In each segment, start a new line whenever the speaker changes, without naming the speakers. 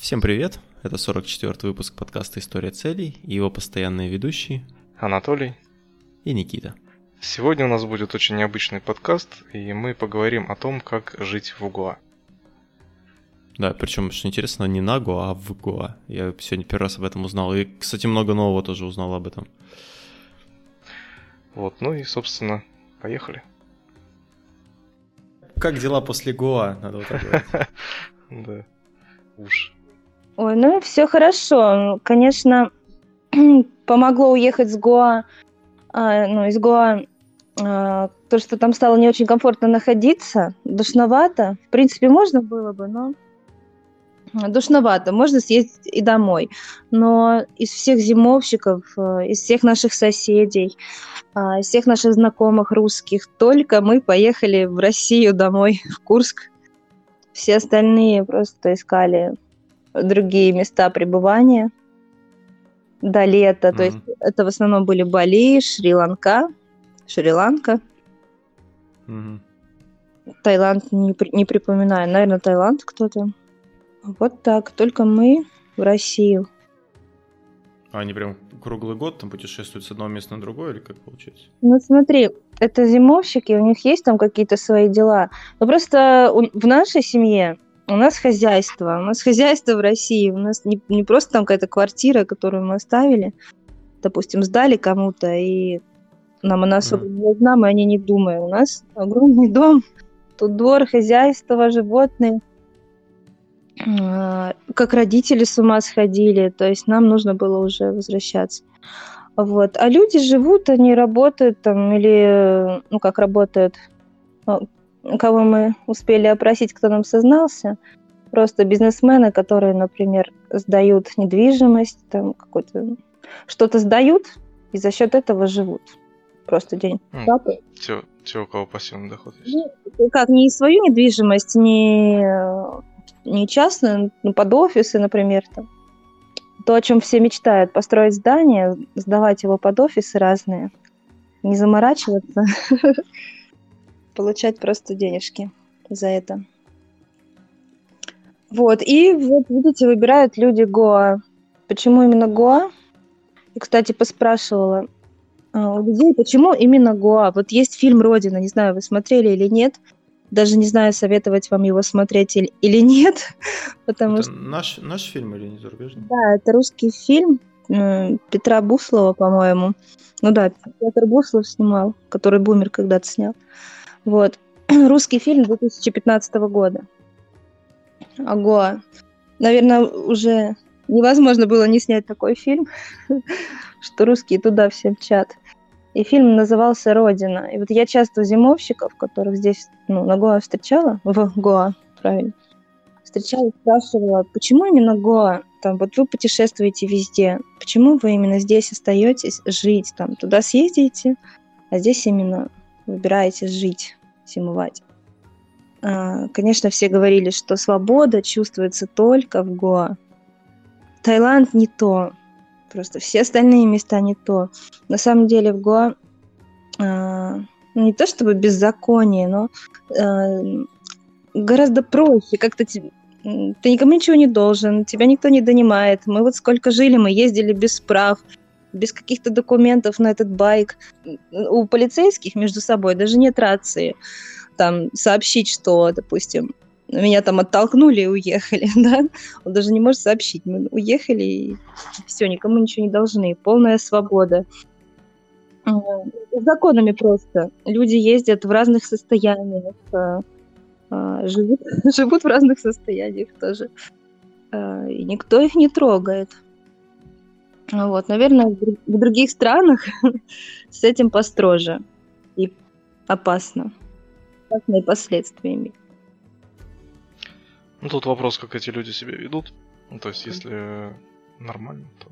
Всем привет! Это 44-й выпуск подкаста «История целей» и его постоянные ведущие
Анатолий
и Никита.
Сегодня у нас будет очень необычный подкаст, и мы поговорим о том, как жить в Гоа.
Да, причем, что интересно, не на Гоа, а в Гоа. Я сегодня первый раз об этом узнал. И, кстати, много нового тоже узнал об этом.
Вот, ну и, собственно, поехали.
Как дела после Гоа, надо вот так говорить.
Да, уж.
Ой, ну все хорошо. Конечно, помогло уехать с Гоа, а, ну, из Гоа, а, то, что там стало не очень комфортно находиться, душновато. В принципе, можно было бы, но душновато. Можно съездить и домой. Но из всех зимовщиков, э, из всех наших соседей, а, из всех наших знакомых русских, только мы поехали в Россию домой, в Курск. Все остальные просто искали другие места пребывания до лета. Mm-hmm. То есть это в основном были Бали, Шри-Ланка, Шри-Ланка. Mm-hmm. Таиланд не, не припоминаю. Наверное, Таиланд кто-то. Вот так. Только мы в Россию.
А они прям круглый год там путешествуют с одного места на другое, или как получается?
Ну смотри, это зимовщики, у них есть там какие-то свои дела. Но просто в нашей семье у нас хозяйство, у нас хозяйство в России, у нас не, не просто там какая-то квартира, которую мы оставили, допустим, сдали кому-то, и нам она особо не нужна, мы о ней не думаем. У нас огромный дом, тут двор, хозяйство, животные. А, как родители с ума сходили, то есть нам нужно было уже возвращаться. Вот. А люди живут, они работают там, или, ну, как работают, а, кого мы успели опросить, кто нам сознался, просто бизнесмены, которые, например, сдают недвижимость, там какой-то что-то сдают и за счет этого живут. Просто день.
Mm. Те, те, у кого пассивный доход есть.
Ну, как, не свою недвижимость, не, не частную, ну, под офисы, например, там. То, о чем все мечтают, построить здание, сдавать его под офисы разные, не заморачиваться получать просто денежки за это. Вот, и вот, видите, выбирают люди Гоа. Почему именно Гоа? И, кстати, поспрашивала а, у людей, почему именно Гоа. Вот есть фильм «Родина», не знаю, вы смотрели или нет. Даже не знаю, советовать вам его смотреть или, нет. Потому
это
что...
наш, наш фильм или не зарубежный?
Да, это русский фильм Петра Буслова, по-моему. Ну да, Петр Буслов снимал, который Бумер когда-то снял. Вот. Русский фильм 2015 года. Ого. Наверное, уже невозможно было не снять такой фильм, что русские туда все мчат. И фильм назывался «Родина». И вот я часто зимовщиков, которых здесь, ну, на Гоа встречала, в Гоа, правильно, встречала, спрашивала, почему именно Гоа? Там, вот вы путешествуете везде, почему вы именно здесь остаетесь жить? Там, туда съездите, а здесь именно выбираете жить, зимовать. А, конечно, все говорили, что свобода чувствуется только в Гоа. Таиланд не то. Просто все остальные места не то. На самом деле в Гоа а, ну, не то чтобы беззаконие, но а, гораздо проще. Как-то ты никому ничего не должен, тебя никто не донимает. Мы вот сколько жили, мы ездили без прав, без каких-то документов на этот байк. У полицейских между собой даже нет рации. Там сообщить, что, допустим, меня там оттолкнули и уехали, да? Он даже не может сообщить. Мы уехали и все, никому ничего не должны. Полная свобода. С законами просто. Люди ездят в разных состояниях, а, а, живут, живут в разных состояниях тоже. И никто их не трогает. Вот, наверное, в других странах с этим построже и опасно. Опасные последствия имеет.
Ну, тут вопрос, как эти люди себя ведут. Ну, то есть, если нормально, то...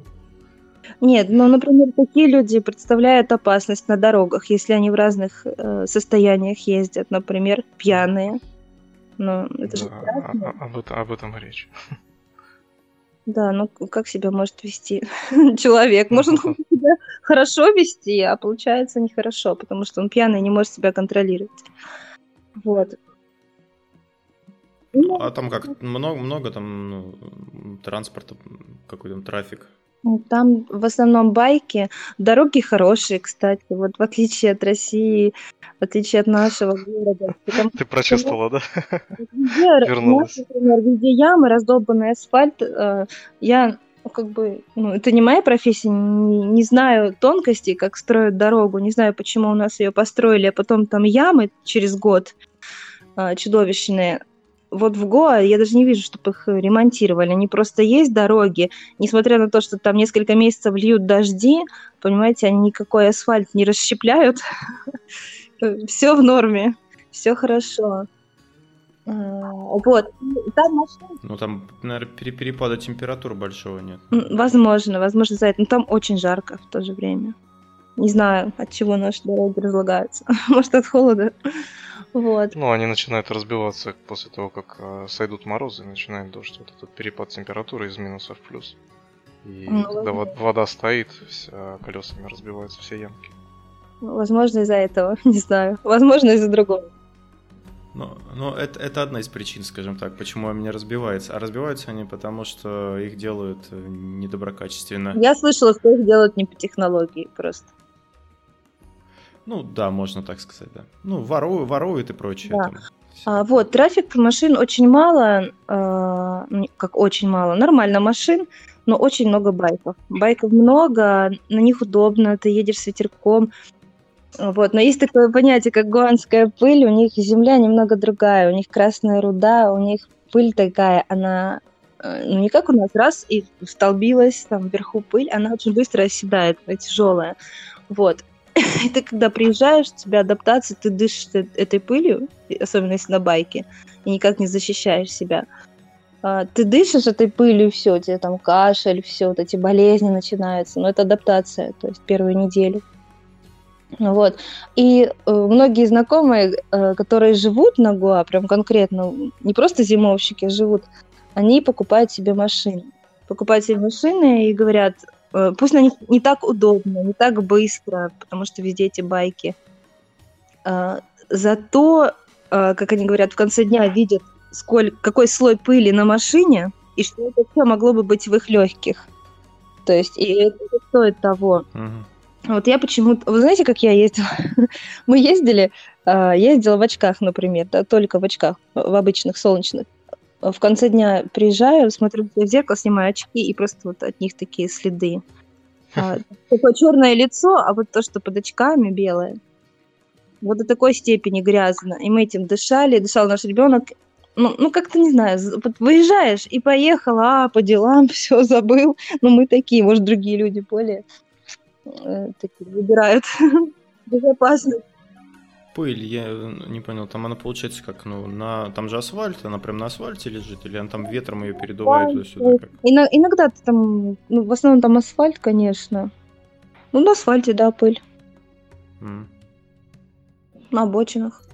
Нет, ну, например, такие люди представляют опасность на дорогах, если они в разных э, состояниях ездят, например, пьяные. Ну, это да, же
а, а, об, этом, об этом речь.
Да, ну как себя может вести человек? Может он себя хорошо вести, а получается нехорошо, потому что он пьяный и не может себя контролировать. Вот. Ну,
А там как много, много там ну, транспорта, какой там трафик.
Ну, Там в основном байки. Дороги хорошие, кстати. Вот в отличие от России, в отличие от нашего города. Потому
Ты прочувствовала, да?
нас,
Вернулась.
например, везде ямы, раздолбанный асфальт. Э, Я, ну, как бы, ну, это не моя профессия, не, не знаю тонкостей, как строят дорогу, не знаю, почему у нас ее построили, а потом там ямы через год э, чудовищные. Вот в Гоа я даже не вижу, чтобы их ремонтировали. Они просто есть дороги, несмотря на то, что там несколько месяцев льют дожди, понимаете, они никакой асфальт не расщепляют. Все в норме, все хорошо. А, Вот. Там
Ну там, наверное, перепада температур большого нет.
возможно, возможно, за это. Но там очень жарко в то же время. Не знаю, от чего наши дороги разлагаются. Может, от холода. Вот.
Ну, они начинают разбиваться после того, как э, сойдут морозы, и начинает дождь. Вот этот перепад температуры из минуса в плюс. И
Ну,
когда вод- вода стоит, вся колесами разбиваются все ямки.
Возможно, из-за этого. Не знаю. Возможно, из-за другого.
Но, но это, это одна из причин, скажем так, почему они разбиваются. А разбиваются они потому, что их делают э, недоброкачественно.
Я слышала, что их делают не по технологии просто.
Ну да, можно так сказать, да. Ну, воруют, воруют и прочее.
Да.
там.
А, вот, трафик машин очень мало, ну, как очень мало, нормально машин, но очень много байков. Байков много, на них удобно, ты едешь с ветерком. Вот, но есть такое понятие, как гуанская пыль, у них земля немного другая, у них красная руда, у них пыль такая, она э, ну, не как у нас, раз и столбилась, там вверху пыль, она очень быстро оседает, тяжелая. Вот. И ты, когда приезжаешь, у тебя адаптация, ты дышишь этой пылью, особенно если на байке, и никак не защищаешь себя. А, Ты дышишь этой пылью, все, у тебя там кашель, все, вот эти болезни начинаются. Но это адаптация, то есть первую неделю. Ну Вот. И э, многие знакомые, э, которые живут на Гоа, прям конкретно, не просто зимовщики а живут, они покупают себе машины. Покупают себе машины и говорят, пусть на них не так удобно, не так быстро, потому что везде эти байки. А, Зато, э, как они говорят, в конце дня видят, сколь, какой слой пыли на машине, и что это все могло бы быть в их легких. То есть, и это стоит того.
Мгм.
Вот я почему-то... Вы знаете, как я ездила? Мы ездили, а, я ездила в очках, например, да, только в очках, в обычных солнечных. В конце дня приезжаю, смотрю в зеркало, снимаю очки, и просто вот от них такие следы. А, Такое черное лицо, а вот то, что под очками белое, вот до такой степени грязно. И мы этим дышали, дышал наш ребенок. Ну, ну как-то не знаю, вот выезжаешь и поехал, а, по делам, все забыл. Ну, мы такие, может, другие люди более э, такие выбирают безопасность.
Пыль, я э, не понял, там она получается как, ну, на, там же асфальт, она прям на асфальте лежит, или она там ветром ее передувает туда-сюда? Как?
Ино- иногда там, ну, в основном там асфальт, конечно. Ну, на асфальте, да, пыль,
М.
на обочинах.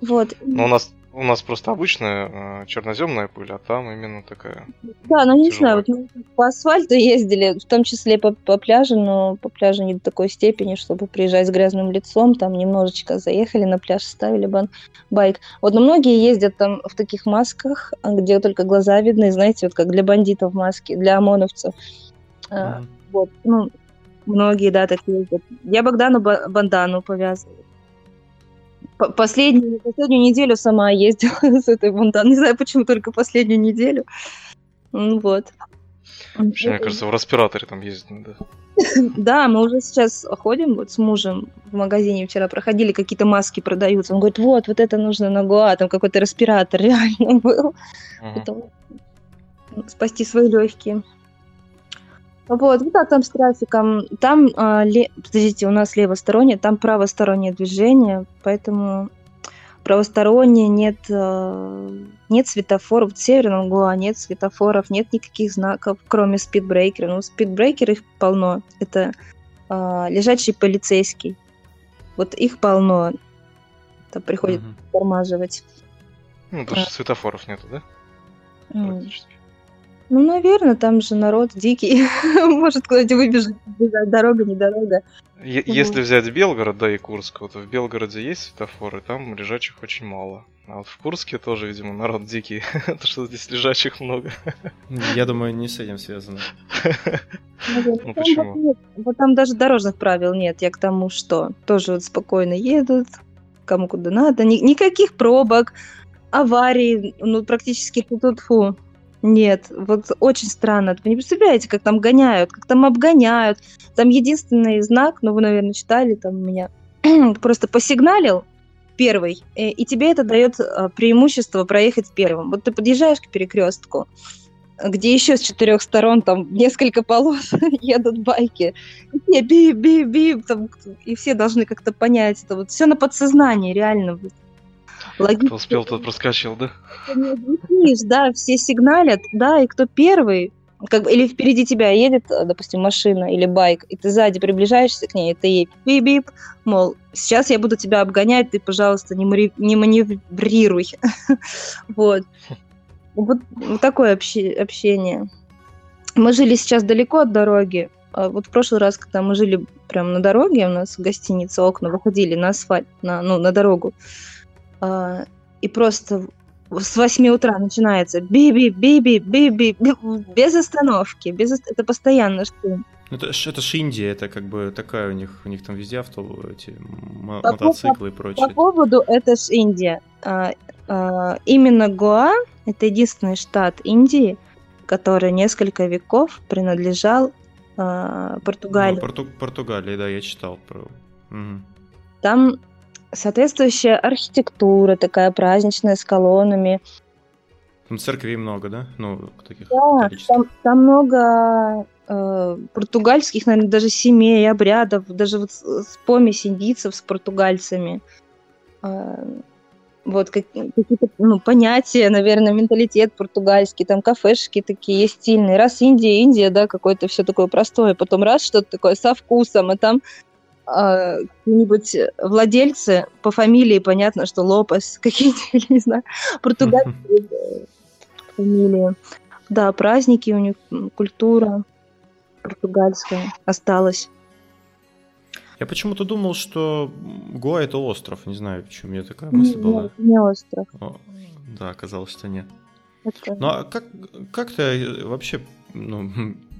Вот.
Но у нас у нас просто обычная э, черноземная пыль, а там именно такая.
Да, ну не знаю, вот мы по асфальту ездили, в том числе по, по пляжу, но по пляжу не до такой степени, чтобы приезжать с грязным лицом, там немножечко заехали на пляж, ставили бан- байк. Вот, но многие ездят там в таких масках, а, где только глаза видны, знаете, вот как для бандитов маски, для ОМОНовцев. А,
Мгм.
Вот, ну, многие, да, так ездят. Я Богдану ба- бандану повязываю. Последнюю, последнюю неделю сама ездила с этой банданой. Не знаю, почему только последнюю неделю. Ну Вот.
Вообще, мне кажется, в респираторе там ездить надо.
Да, мы уже сейчас ходим вот с мужем в магазине вчера проходили, какие-то маски продаются. Он говорит, вот, вот это нужно на Гоа, там какой-то респиратор реально был.
Мгм.
Потому- спасти свои легкие. Вот, вот там с трафиком. Там, а, ле- подождите, у нас левостороннее, там правостороннее движение, поэтому правостороннее нет, а, нет светофоров. В Северном Гоа нет светофоров, нет никаких знаков, кроме спидбрейкера. Ну, спидбрейкер их полно. Это а, лежачий полицейский. Вот их полно. Там приходит
Мгм.
тормаживать.
Ну, даже светофоров нету, да? Практически.
Ну, наверное, там же народ дикий. Может, куда-нибудь выбежать, дорога, не дорога.
Если взять Белгород, да, и Курск, вот в Белгороде есть светофоры, там лежачих очень мало. А вот в Курске тоже, видимо, народ дикий, то что здесь лежачих много.
Я думаю, не с этим связано.
Ну почему?
Вот там даже дорожных правил нет. Я к тому, что тоже вот спокойно едут, кому куда надо, никаких пробок, аварий, ну практически тут фу. Нет, вот очень странно. Вы не представляете, как там гоняют, как там обгоняют. Там единственный знак, ну вы, наверное, читали, там меня просто посигналил первый, э, и тебе это дает а, преимущество проехать первым. Вот ты подъезжаешь к перекрестку, где еще с четырех сторон там несколько полос едут байки, и бип, бип, бип, там, и все должны как-то понять это. Вот все на подсознании, реально.
Логично. Кто успел, тот проскочил, да?
Видишь, да, все сигналят, да, и кто первый, как бы, или впереди тебя едет, допустим, машина или байк, и ты сзади приближаешься к ней, и ты ей бип-бип, мол, сейчас я буду тебя обгонять, ты, пожалуйста, не, мари... не маневрируй. вот. вот. Такое общение. Мы жили сейчас далеко от дороги. А вот в прошлый раз, когда мы жили прямо на дороге, у нас в гостинице окна выходили на асфальт, на, ну, на дорогу. А, и просто с 8 утра начинается биби, биби, биби, без остановки, без это постоянно что.
Это, это ж Индия, это как бы такая у них, у них там везде авто, эти по мотоциклы по, и прочее.
По поводу это ж Индия. А, а, именно Гоа это единственный штат Индии, который несколько веков принадлежал а, Португалии. Ну,
Порту, Португалии, да, я читал про. Угу.
Там соответствующая архитектура такая праздничная с колоннами.
Там церквей много, да? Ну, таких
да, там, там много э, португальских, наверное, даже семей, обрядов, даже вот с, помесь индийцев с португальцами. Э, вот как, какие-то ну, понятия, наверное, менталитет португальский, там кафешки такие есть стильные. Раз Индия, Индия, да, какое-то все такое простое, потом раз что-то такое со вкусом, и там а, какие-нибудь владельцы по фамилии, понятно, что Лопес, какие-то, не знаю, португальские фамилии. Да, праздники у них, культура португальская осталась.
Я почему-то думал, что Гоа это остров. Не знаю, почему у меня такая мысль
нет,
была.
не остров.
О, да, оказалось, что нет. Это... Ну а как, как ты вообще, ну,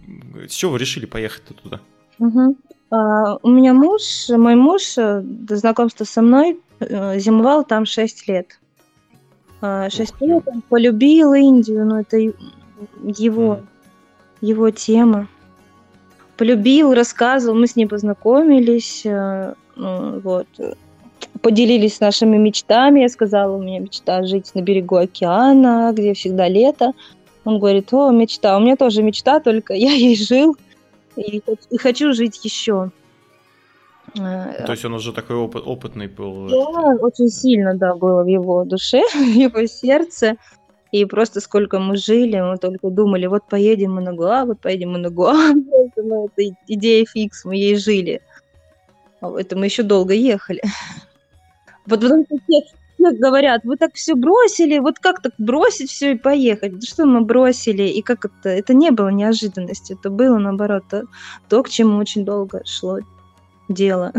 с чего вы решили поехать туда?
Угу. А, у меня муж, мой муж э, до знакомства со мной э, зимовал там 6 лет. 6 а, лет он полюбил Индию, но это его, его тема. Полюбил, рассказывал, мы с ним познакомились, э, ну, вот, поделились нашими мечтами. Я сказала, у меня мечта жить на берегу океана, где всегда лето. Он говорит, о, мечта. У меня тоже мечта, только я ей жил и, и хочу жить еще.
То есть он уже такой опыт, опытный был.
Да, очень сильно, да, было в его душе, в его сердце. И просто сколько мы жили, мы только думали, вот поедем мы на Гуа, вот поедем мы на Гуа. Ну, это идея фикс, мы ей жили. А это мы еще долго ехали. Вот потом все, говорят, вы так все бросили, вот как так бросить все и поехать? Да что мы бросили, и как это? Это не было неожиданностью, это было, наоборот, то, то к чему очень долго шло дело.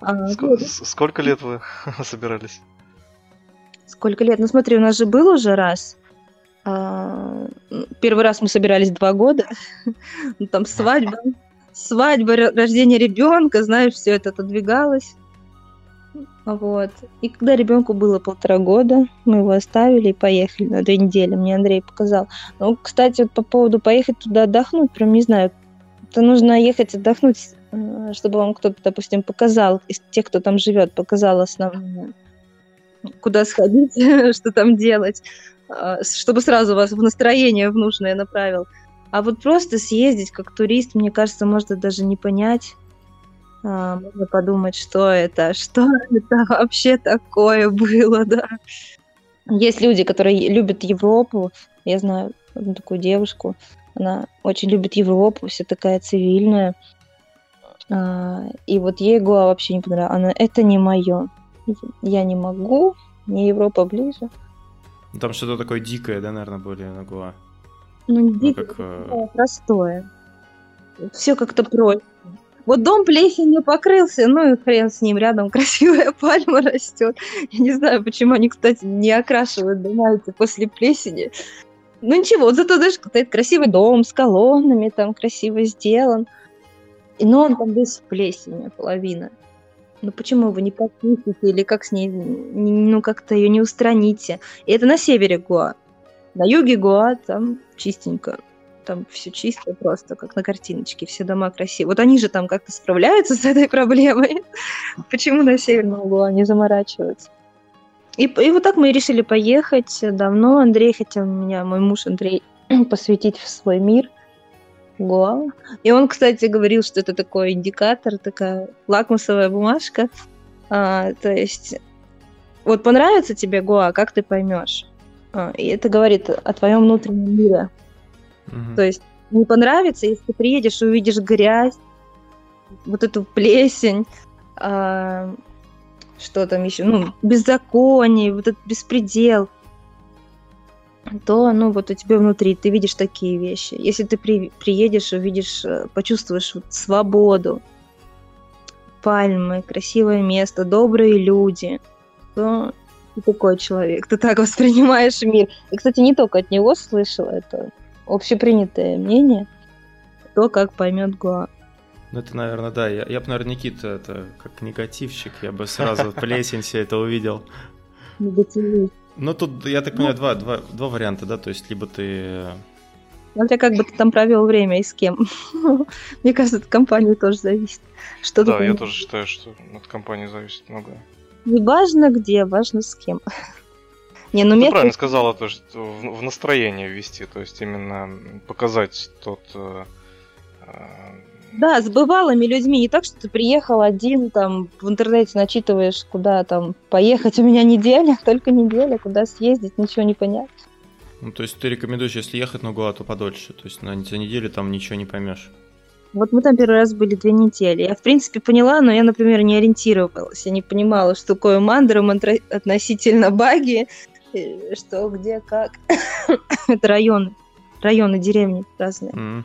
А, сколько, сколько лет вы собирались?
Сколько лет? Ну смотри, у нас же был уже раз. А, первый раз мы собирались два года. Ну, там свадьба, свадьба, рождение ребенка, знаешь, все это отодвигалось. Вот. И когда ребенку было полтора года, мы его оставили и поехали на две недели. Мне Андрей показал. Ну, кстати, вот по поводу поехать туда отдохнуть, прям не знаю. Это нужно ехать отдохнуть, э, чтобы вам кто-то, допустим, показал, из тех, кто там живет, показал основное, куда сходить, что там делать, а, чтобы сразу вас в настроение в нужное направил. А вот просто съездить как турист, мне кажется, можно даже не понять, можно подумать, что это, что это вообще такое было, да. Есть люди, которые любят Европу. Я знаю одну такую девушку, она очень любит Европу, вся такая цивильная. А, и вот ей Гоа вообще не понравилось. Она, это не мое. Я не могу, мне Европа ближе.
Там что-то такое дикое, да, наверное, более на Гоа?
Ну,
Ну,
дико
как... э,
простое. Все как-то проще. Вот дом плесенью покрылся, ну и хрен с ним, рядом красивая пальма растет. Я не знаю, почему они, кстати, не окрашивают дома эти после плесени. Ну ничего, вот зато, знаешь, стоит красивый дом с колоннами, там красиво сделан. И, но он там весь в плесени, половина. Ну почему вы не почистите или как с ней, не- ну как-то ее не устраните? И это на севере Гоа. На юге Гоа там чистенько. Там все чисто просто, как на картиночке, все дома красивые. Вот они же там как-то справляются с этой проблемой. Почему на северном Гоа не заморачиваются? И, и вот так мы решили поехать. Давно Андрей хотел меня, мой муж Андрей, посвятить в свой мир. Гоа. И он, кстати, говорил, что это такой индикатор, такая лакмусовая бумажка. А, то есть, вот понравится тебе Гоа, как ты поймешь? А, и это говорит о твоем внутреннем мире.
Мгм.
То есть не понравится, если ты приедешь и увидишь грязь, вот эту плесень, а, что там еще, ну, беззаконие, вот этот беспредел, то, ну, вот у тебя внутри ты видишь такие вещи. Если ты при- приедешь, увидишь, э, почувствуешь вот свободу, пальмы, красивое место, добрые люди, то ты такой человек, ты так воспринимаешь мир. И, кстати, не только от него слышала, это общепринятое мнение, то, как поймет Гуа.
Ну, это, наверное, да. Я, я бы, наверное, Никита, это как негативщик, я бы сразу плесень все это увидел.
Негативист.
Ну, тут, я так понимаю, два, два, два варианта, да, то есть либо ты... э,
Смотря как бы ты там провел время и с кем. Мне кажется, от компании тоже зависит. Что
Да, я тоже считаю, что от компании зависит многое.
Не важно где, важно с кем. Не, ну
Ты
метод-
правильно сказала, то, что в, в настроение ввести, то есть именно показать тот... э, э,
Да, с бывалыми людьми. Не так, что ты приехал один, там, в интернете начитываешь, куда там поехать. У меня неделя, только неделя, куда съездить, ничего не понять.
Ну, то есть ты рекомендуешь, если ехать на Гуа, то подольше. То есть на, за неделю там ничего не поймешь.
Вот мы там первый раз были две недели. Я, в принципе, поняла, но я, например, не ориентировалась. Я не понимала, что такое мандром отра- относительно баги, что, где, как. Это районы. Районы, деревни разные.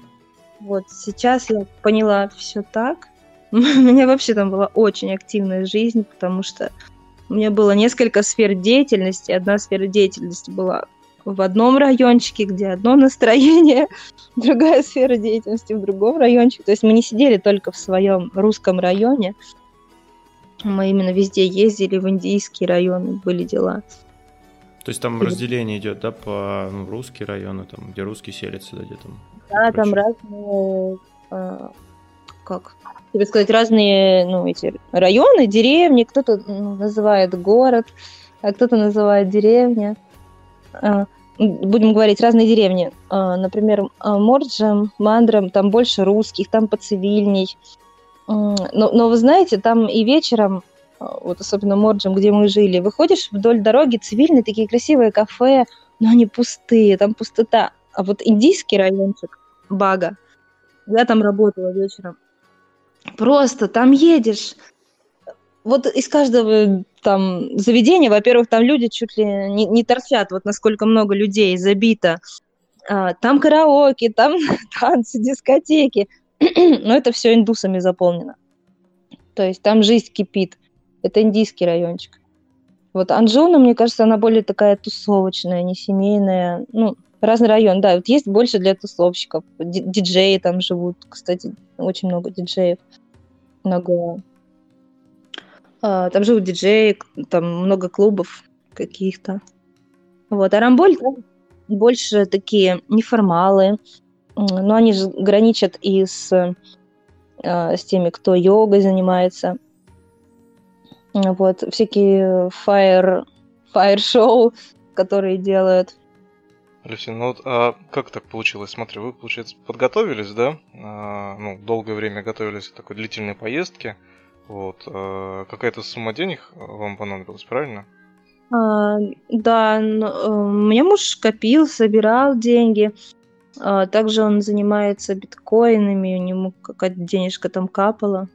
Вот сейчас я поняла все так. У меня вообще там была очень активная жизнь, потому что у меня было несколько сфер деятельности. Одна сфера деятельности была в одном райончике, где одно настроение, другая сфера деятельности в другом райончике. То есть мы не сидели только в своем русском районе. Мы именно везде ездили, в индийские районы были дела.
То есть там разделение идет, да, по ну, русские районы, там, где русские селятся, да, где там.
Да, там разные, а, как тебе сказать, разные, ну, эти районы, деревни, кто-то называет город, а кто-то называет деревня. М, будем говорить, разные деревни. А, например, Морджем, Мандрам, там больше русских, там поцивильней. Но, но вы знаете, там и вечером, вот особенно Морджем, где мы жили, выходишь вдоль дороги, цивильные такие красивые кафе, но они пустые, там пустота. А вот индийский райончик, Бага, я там работала вечером, просто там едешь, вот из каждого там заведения, во-первых, там люди чуть ли не, не торчат, вот насколько много людей забито. А, там караоке, там танцы, дискотеки. Но это все индусами заполнено. То есть там жизнь кипит. Это индийский райончик. Вот Анжуна, мне кажется, она более такая тусовочная, не семейная. Ну, разный район, да. Вот есть больше для тусовщиков. Ди- диджеи там живут, кстати, очень много диджеев Гоа. А, там живут диджеи, там много клубов каких-то. Вот, а Рамболь там больше такие неформалы, но они же граничат и с, э, с теми, кто йогой занимается. Вот, всякие фаер, фаер-шоу, которые делают.
Алексей, ну вот а как так получилось? Смотри, вы, получается, подготовились, да? А, ну, долгое время готовились к такой длительной поездке. Вот. а какая-то сумма денег вам понадобилась, правильно?
А, да, н- э, у меня муж копил, собирал деньги. А, также он занимается биткоинами, у него какая-то денежка там капала.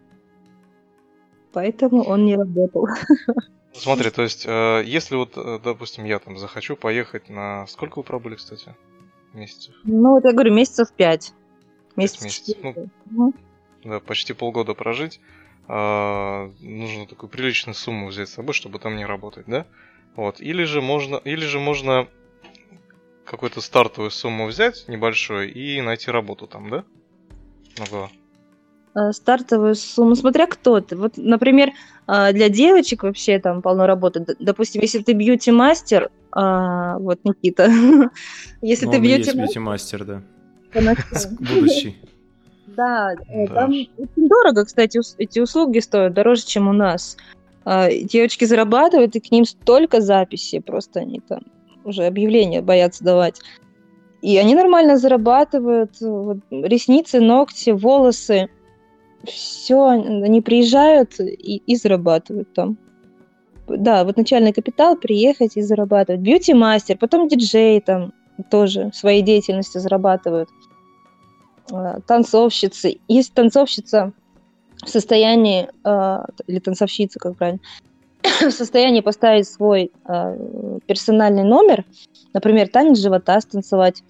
Поэтому он не работал.
Смотри, то есть, э, если вот, э, допустим, я там захочу поехать на... Сколько вы пробыли, кстати? месяцев?
Ну, вот я говорю, месяцев пять.
Месяц
Месяцев.
Ну,
Ну,
да, почти полгода прожить. А, нужно такую приличную сумму взять с собой, чтобы там не работать, да? Вот. Или же можно, или же можно какую-то стартовую сумму взять, небольшую, и найти работу там, да? Ну,
стартовую сумму, смотря кто ты. Вот, например, э, для девочек вообще там полно работы. Допустим, если ты бьюти-мастер, а, вот Никита, если
Ну,
ты бьюти-мастер,
бьюти-мастер, да. Будущий.
Да, э,
Да.
там очень дорого, кстати, эти услуги стоят, дороже, чем у нас. А, Девочки зарабатывают, и к ним столько записей, просто они там уже объявления боятся давать. И они нормально зарабатывают, вот, ресницы, ногти, волосы, все, они приезжают и, и зарабатывают там. Да, вот начальный капитал приехать и зарабатывать. Бьюти-мастер, потом диджей там тоже своей деятельностью зарабатывают э, танцовщицы. Есть танцовщица в состоянии, э, или танцовщица, как правильно, в состоянии поставить свой э, персональный номер, например, танец живота станцевать,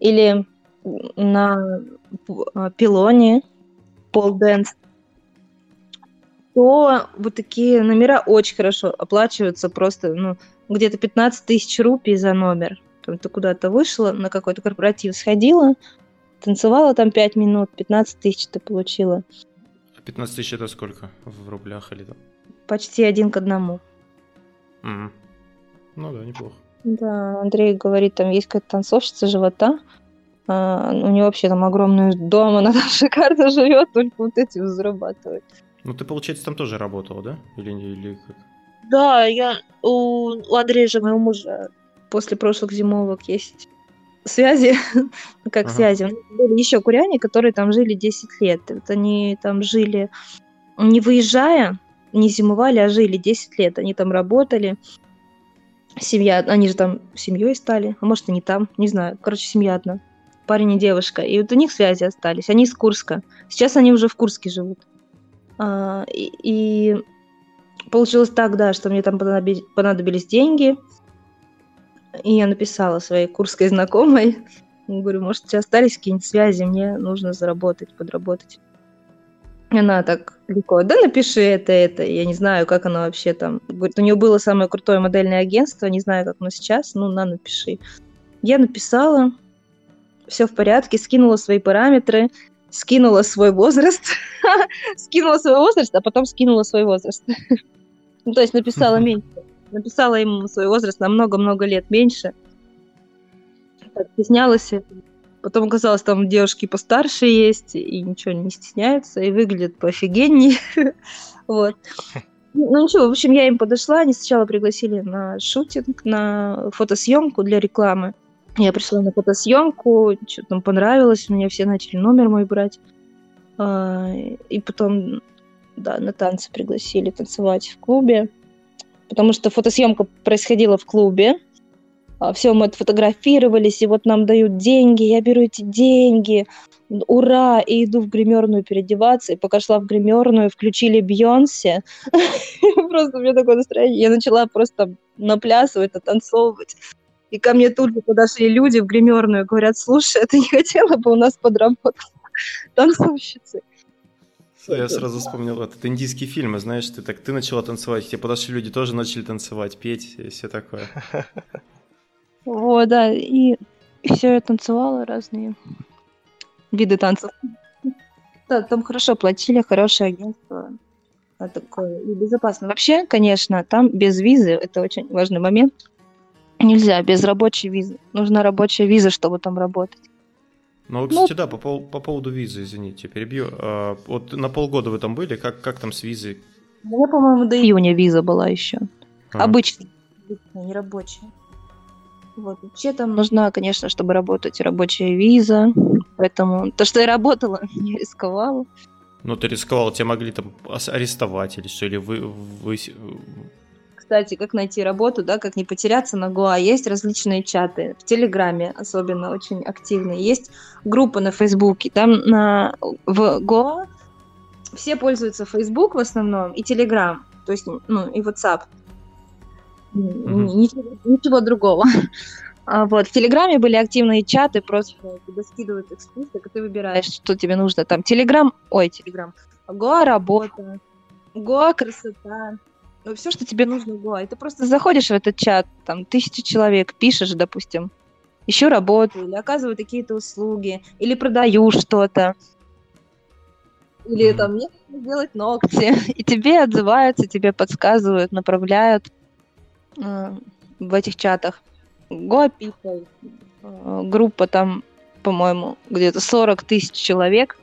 или на пилоне pole dance, то вот такие номера очень хорошо оплачиваются, просто ну, где-то 15 тысяч рупий за номер. Там ты куда-то вышла, на какой-то корпоратив сходила, танцевала там 5 минут, 15 тысяч ты получила.
А 15 тысяч это сколько? В рублях или там?
Почти один к одному.
Мгм. Ну да, неплохо.
Да, Андрей говорит, там есть какая-то танцовщица живота. А, у нее вообще там огромный дом, она там шикарно живет, только вот этим зарабатывает.
Ну ты, получается, там тоже работала, да? Или, или как?
Да, я у, у Андрея же, моего мужа, после прошлых зимовок есть связи, как
Ага.
связи. У них Были еще куряне, которые там жили 10 лет. Вот они там жили, не выезжая, не зимовали, а жили 10 лет. Они там работали. Семья, они же там семьей стали, а может и не там, не знаю. Короче, семья одна. Парень и девушка. И вот у них связи остались. Они из Курска. Сейчас они уже в Курске живут. А, и, и получилось так, да, что мне там понадоби- понадобились деньги. И я написала своей курской знакомой. Говорю, может, у тебя остались какие-нибудь связи, мне нужно заработать, подработать. И Она так легко, да напиши это, это. Я не знаю, как она вообще там. Говорит, у нее было самое крутое модельное агентство, не знаю, как оно сейчас, ну, на, напиши. Я написала, все в порядке, скинула свои параметры, скинула свой возраст, скинула свой возраст, а потом скинула свой возраст. Ну, то есть написала меньше. Написала ему свой возраст на много-много лет меньше. Так, стеснялась. Потом оказалось, там девушки постарше есть, и ничего не стесняются, и выглядят поофигеннее. Вот. Ну ничего, в общем, я им подошла, они сначала пригласили на шутинг, на фотосъемку для рекламы. Я пришла на фотосъемку, что там понравилось, мне все начали номер мой брать. А, И потом, да, на танцы пригласили танцевать в клубе, потому что фотосъемка происходила в клубе. Все, мы отфотографировались, и вот нам дают деньги, я беру эти деньги, ура, и иду в гримерную переодеваться, и пока шла в гримерную, включили Бьонсе, просто у меня такое настроение, я начала просто наплясывать, натанцовывать, и ко мне тут же подошли люди в гримерную, говорят, слушай, а ты не хотела бы у нас подработать танцовщицей?
Я сразу вспомнил этот индийский фильм, знаешь, ты так ты начала танцевать, тебе подошли люди, тоже начали танцевать, петь и все такое.
Вот, да, и все я танцевала разные виды танцев. Да, там хорошо платили, хорошее агентство. А такое и безопасно. Вообще, конечно, там без визы, это очень важный момент. Нельзя без рабочей визы. Нужна рабочая виза, чтобы там работать.
Ну, кстати, да, по, пол- по поводу визы, извините, перебью. А, вот на полгода вы там были, как, как там с визой?
У меня, по-моему, до июня виза была еще.
А,
Обычная, не рабочая. Вот. Вообще там нужна, конечно, чтобы работать рабочая виза. Поэтому то, что я работала, не рисковала.
Ну, ты рисковал, тебя могли там арестовать или что, или вы... вы...
Кстати, как найти работу, да, как не потеряться на Гоа. Есть различные чаты. В Телеграме особенно очень активные. Есть группа на Фейсбуке. Там на, в Гоа все пользуются Facebook в основном и Телеграм. То есть, ну, и WhatsApp.
Мгм.
Ничего, ничего другого. А вот в Телеграме были активные чаты, просто тебе скидывают их список, и ты выбираешь, что тебе нужно. Там Телеграм, ой, Телеграм, Гоа работа, Гоа красота, все, что тебе нужно Гоа. И ты просто заходишь в этот чат, там тысячи человек, пишешь, допустим, ищу работу, или оказываю какие-то услуги, или продаю что-то, или там мне нужно сделать ногти, и тебе отзываются, тебе подсказывают, направляют э, в этих чатах. Go People, э, группа там, по-моему, где-то 40 тысяч человек,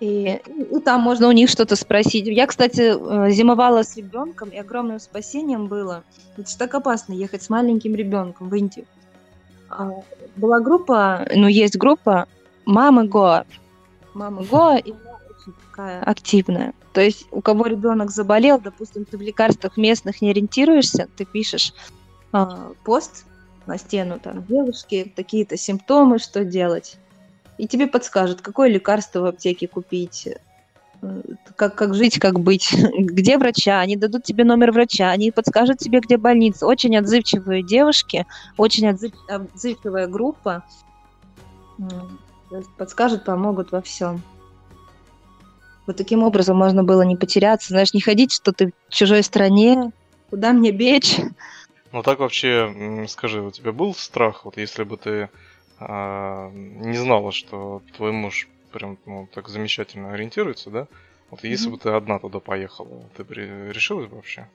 и, и там можно у них что-то спросить. Я, кстати, э, зимовала с ребенком, и огромным спасением было. Это же так опасно ехать с маленьким ребенком в Индию. А, была группа, ну, есть группа Мамы Гоа. Мамы Гоа, и она очень такая активная. То есть у кого ребенок заболел, допустим, ты в лекарствах местных не ориентируешься, ты пишешь э, пост на стену, там, девушки, такие-то симптомы, что делать и тебе подскажут, какое лекарство в аптеке купить, э, как, как жить, как быть, где врача, они дадут тебе номер врача, они подскажут тебе, где больница. Очень отзывчивые девушки, очень отзыв, отзывчивая группа. Подскажут, помогут во всем. Вот таким образом можно было не потеряться, знаешь, не ходить, что ты в чужой стране, куда мне бечь.
Ну так вообще, скажи, у тебя был страх, вот если бы ты а, не знала, что твой муж прям ну, так замечательно ориентируется, да? Вот если mm-hmm. бы ты одна туда поехала, ты бы решилась бы вообще?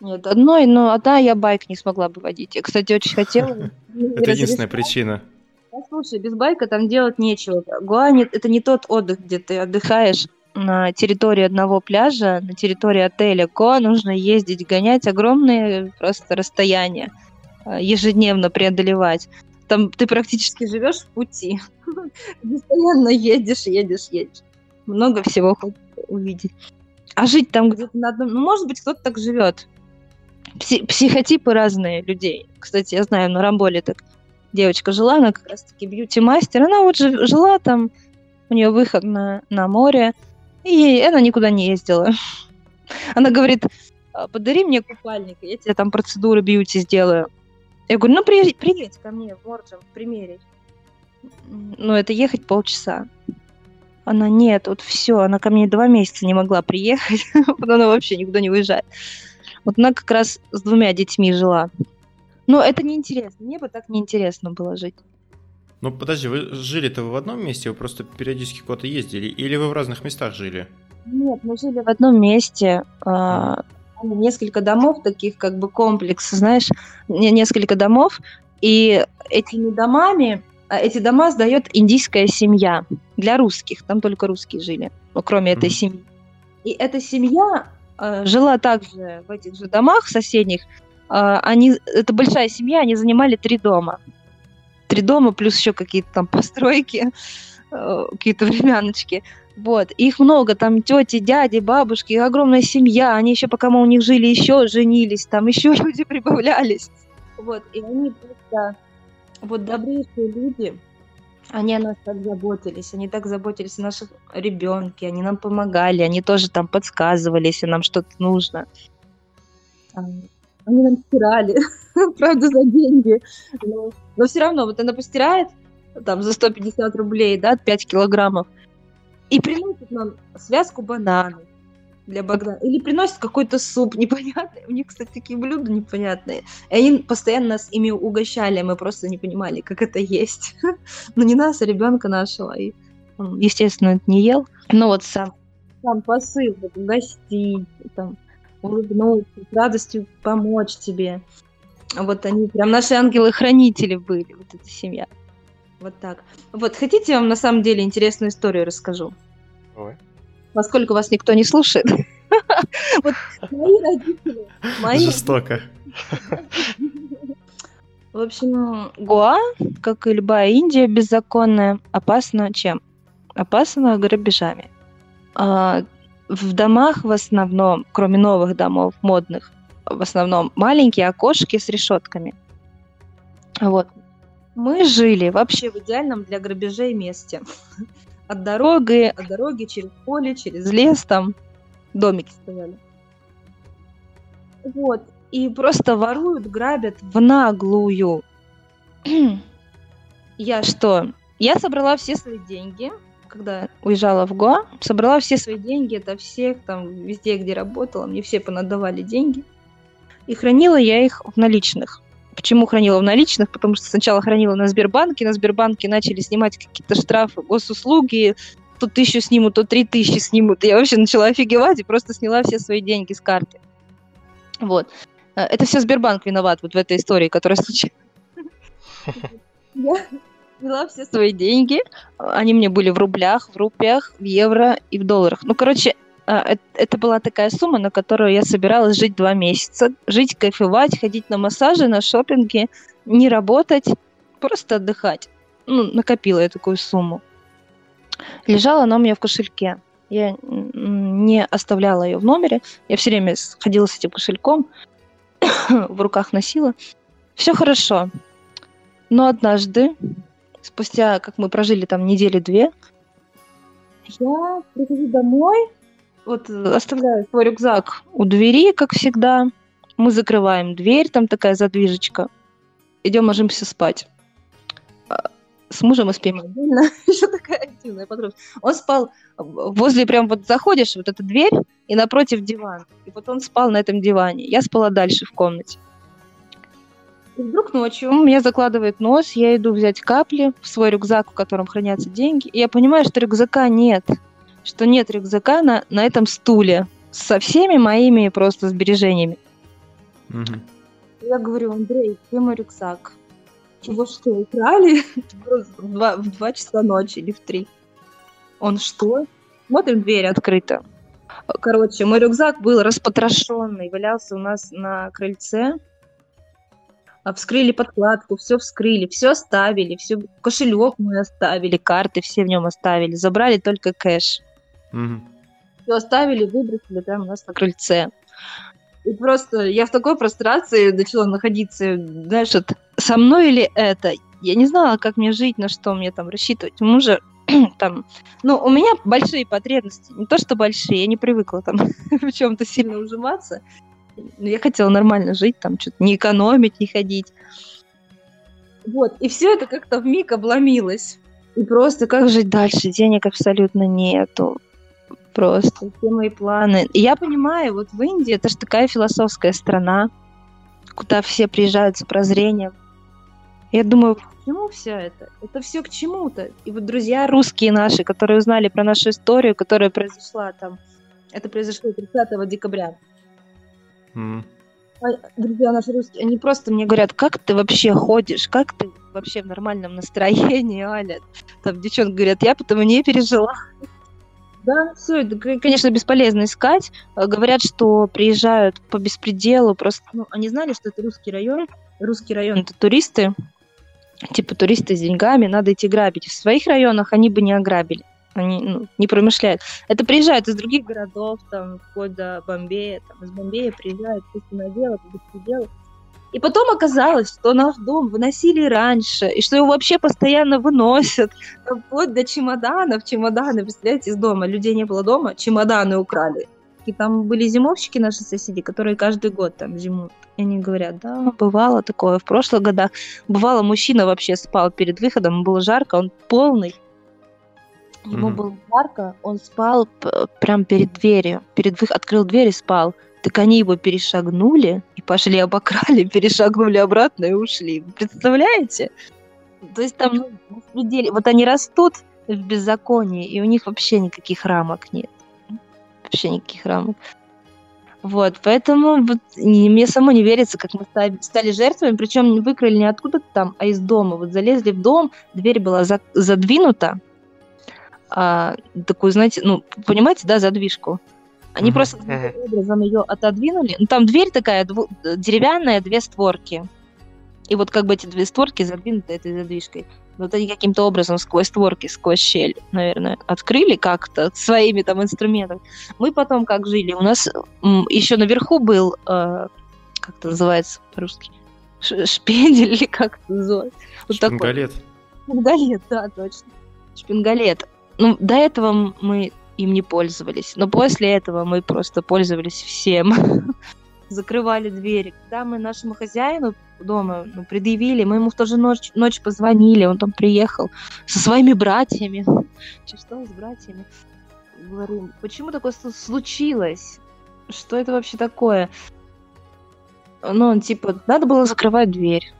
Нет, одной, но одна я байк не смогла бы водить. Я, кстати, очень хотела.
Это единственная причина.
Слушай, без байка там делать нечего. Гуа это не тот отдых, где ты отдыхаешь на территории одного пляжа, на территории отеля. Гоа нужно ездить, гонять огромные просто расстояния, а, ежедневно преодолевать там ты практически живешь в пути. Постоянно едешь, едешь, едешь. Много всего увидеть. А жить там где-то на одном... Ну, может быть, кто-то так живет. Пси- психотипы разные людей. Кстати, я знаю, на Рамболе так девочка жила, она как раз-таки бьюти-мастер. Она вот жила там, у нее выход на, на море, и она никуда не ездила. Она говорит, «А, подари мне купальник, я тебе там процедуры бьюти сделаю. Я говорю, ну при, приедь ко мне в Морджем примерить. Ну, это ехать полчаса. Она, нет, вот все, она ко мне два месяца не могла приехать, она вообще никуда не уезжает. Вот она как раз с двумя детьми жила. Но это неинтересно, мне бы так неинтересно было жить.
Ну, подожди, вы жили-то вы в одном месте, вы просто периодически куда-то ездили, или вы в разных местах жили?
Нет, мы жили в одном месте. А, несколько домов, таких как бы комплекс, знаешь, несколько домов, и этими домами, а, эти дома сдает индийская семья для русских, там только русские жили, ну, кроме этой mm-hmm. семьи. И эта семья э, жила также в этих же домах соседних. Э, они, это большая семья, они занимали три дома. Три дома плюс еще какие-то там постройки, э, какие-то времяночки. Вот, их много, там тети, дяди, бабушки, огромная семья, они еще пока мы у них жили, еще женились, там еще люди прибавлялись. Вот, и они просто, вот добрейшие люди, они о нас так заботились, они так заботились о наших ребенке, они нам помогали, они тоже там подсказывали, если нам что-то нужно. Они нам стирали, правда, за деньги. Но, но все равно, вот она постирает там за 150 рублей, да, 5 килограммов, и приносит нам связку бананов для Богдана. Или приносит какой-то суп непонятный. У них, кстати, такие блюда непонятные. И они постоянно нас ими угощали, мы просто не понимали, как это есть. Но не нас, а ребенка нашего. И он, естественно, это не ел. Но вот сам, сам посыл, вот, угостить, там, улыбнуться, радостью помочь тебе. Вот они прям наши ангелы-хранители были, вот эта семья. Вот так. Вот, хотите, я вам на самом деле интересную историю расскажу?
Ой.
Поскольку вас никто не слушает. Вот мои родители...
Мои... Жестоко.
В общем, Гоа, как и любая Индия беззаконная, опасна чем? Опасна грабежами. А, в домах в основном, кроме новых домов, модных, в основном маленькие окошки с решетками. Вот. Мы жили вообще в идеальном для грабежей месте. От дороги, от дороги через поле, через лес там домики стояли. Вот. И просто воруют, грабят в наглую. я что? Я собрала все свои деньги, когда уезжала в Гоа, собрала все свои деньги, это всех там, везде, где работала, мне все понадавали деньги. И хранила я их в наличных. Почему хранила в наличных? Потому что сначала хранила на Сбербанке, на Сбербанке начали снимать какие-то штрафы, госуслуги, то тысячу снимут, то три тысячи снимут. Я вообще начала офигевать и просто сняла все свои деньги с карты. Вот. Э, это все Сбербанк виноват вот в этой истории, которая случилась. Я сняла все свои деньги. Они мне были в рублях, в рупиях, в евро и в долларах. Ну, короче, это была такая сумма, на которую я собиралась жить два месяца. Жить, кайфовать, ходить на массажи, на шопинги, не работать, просто отдыхать. Ну, накопила я такую сумму. Лежала она у меня в кошельке. Я не оставляла ее в номере. Я все время ходила с этим кошельком, в руках носила. Все хорошо. Но однажды, спустя, как мы прожили там недели-две, я прихожу домой, вот оставляю свой рюкзак у двери, как всегда. Мы закрываем дверь, там такая задвижечка. Идем, ложимся спать с мужем мы спим отдельно. Еще такая активная подруга. Он спал возле, прям вот заходишь, вот эта дверь, и напротив диван. И вот он спал на этом диване. Я спала дальше в комнате. И вдруг ночью меня закладывает нос, я иду взять капли в свой рюкзак, в котором хранятся деньги, и я понимаю, что рюкзака нет, что нет рюкзака на, на этом стуле со всеми моими просто сбережениями. Угу. Я говорю, Андрей, где мой рюкзак? Его что, украли в два, в два часа ночи или в три? Он что? Смотрим, дверь открыта. Короче, мой рюкзак был распотрошенный, валялся у нас на крыльце. А вскрыли подкладку, все вскрыли, все оставили, все кошелек мы оставили, карты все в нем оставили, забрали только кэш. Угу. Все оставили, выбросили прямо у нас на крыльце. И просто я в такой прострации начала находиться, знаешь, вот, со мной или это? Я не знала, как мне жить, на что мне там рассчитывать. У мужа там, ну, у меня большие потребности, не то что большие, я не привыкла там в чем-то сильно ужиматься. Но я хотела нормально жить, там, что-то не экономить, не ходить. Вот, и все это как-то в миг обломилось. И просто как жить дальше? Денег абсолютно нету просто, все мои планы. И я понимаю, вот в Индии это же такая философская страна, куда все приезжают с прозрением. Я думаю, к чему все это? Это все к чему-то. И вот друзья русские наши, которые узнали про нашу историю, которая произошла там, это произошло 30 декабря. Mm. Друзья наши русские, они просто мне говорят, как ты вообще ходишь, как ты вообще в нормальном настроении, Аля? Там девчонки говорят, я потому не пережила. Да, все, это, конечно, бесполезно искать. Э, говорят, что приезжают по беспределу, просто ну, они знали, что это русский район. Русский район это туристы, типа туристы с деньгами, надо идти грабить. В своих районах они бы не ограбили, они ну, не промышляют. Это приезжают из других городов, там, вплоть до Бомбея, там, из Бомбея приезжают, на дело, по беспределу. И потом оказалось, что наш дом выносили раньше, и что его вообще постоянно выносят, вплоть до чемоданов, чемоданы, представляете, из дома. Людей не было дома, чемоданы украли. И там были зимовщики наши соседи, которые каждый год там зимуют. И они говорят, да, бывало такое в прошлых годах. Бывало, мужчина вообще спал перед выходом, было жарко, он полный. Ему mm-hmm. было жарко, он спал прям перед дверью, перед выходом, открыл дверь и спал. Так они его перешагнули и пошли обокрали, перешагнули обратно и ушли. Представляете? То есть там ну, вот они растут в беззаконии, и у них вообще никаких рамок нет. Вообще никаких рамок. Вот, поэтому вот, мне само не верится, как мы стали, стали жертвами, причем не выкрали не откуда-то там, а из дома. Вот залезли в дом, дверь была за, задвинута, а, такую, знаете, ну, понимаете, да, задвижку. Они mm-hmm. просто таким образом ее отодвинули. Ну, там дверь такая дву- деревянная, две створки. И вот как бы эти две створки задвинуты этой задвижкой. Вот они каким-то образом сквозь створки, сквозь щель, наверное, открыли как-то своими там инструментами. Мы потом как жили? У нас еще наверху был, э, как это называется по-русски, шпендель или как это называется?
Вот Шпингалет. Такой.
Шпингалет, да, точно. Шпингалет. Ну, до этого мы им не пользовались. Но после этого мы просто пользовались всем. Закрывали двери. Когда мы нашему хозяину дома ну, предъявили, мы ему в ту же ночь, ночь позвонили, он там приехал со своими братьями. Что с братьями? Говорим, почему такое случилось? Что это вообще такое? Ну, типа, надо было закрывать дверь.